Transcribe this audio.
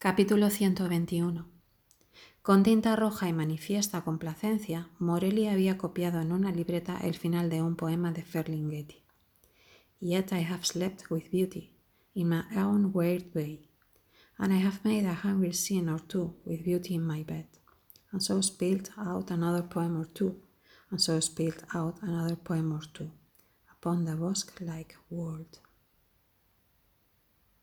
Capítulo 121 Con tinta roja y manifiesta complacencia, Morelli había copiado en una libreta el final de un poema de Ferlinghetti. Yet I have slept with beauty, in my own weird way, and I have made a hungry scene or two with beauty in my bed, and so spilled out another poem or two, and so spilled out another poem or two, upon the bosque-like world.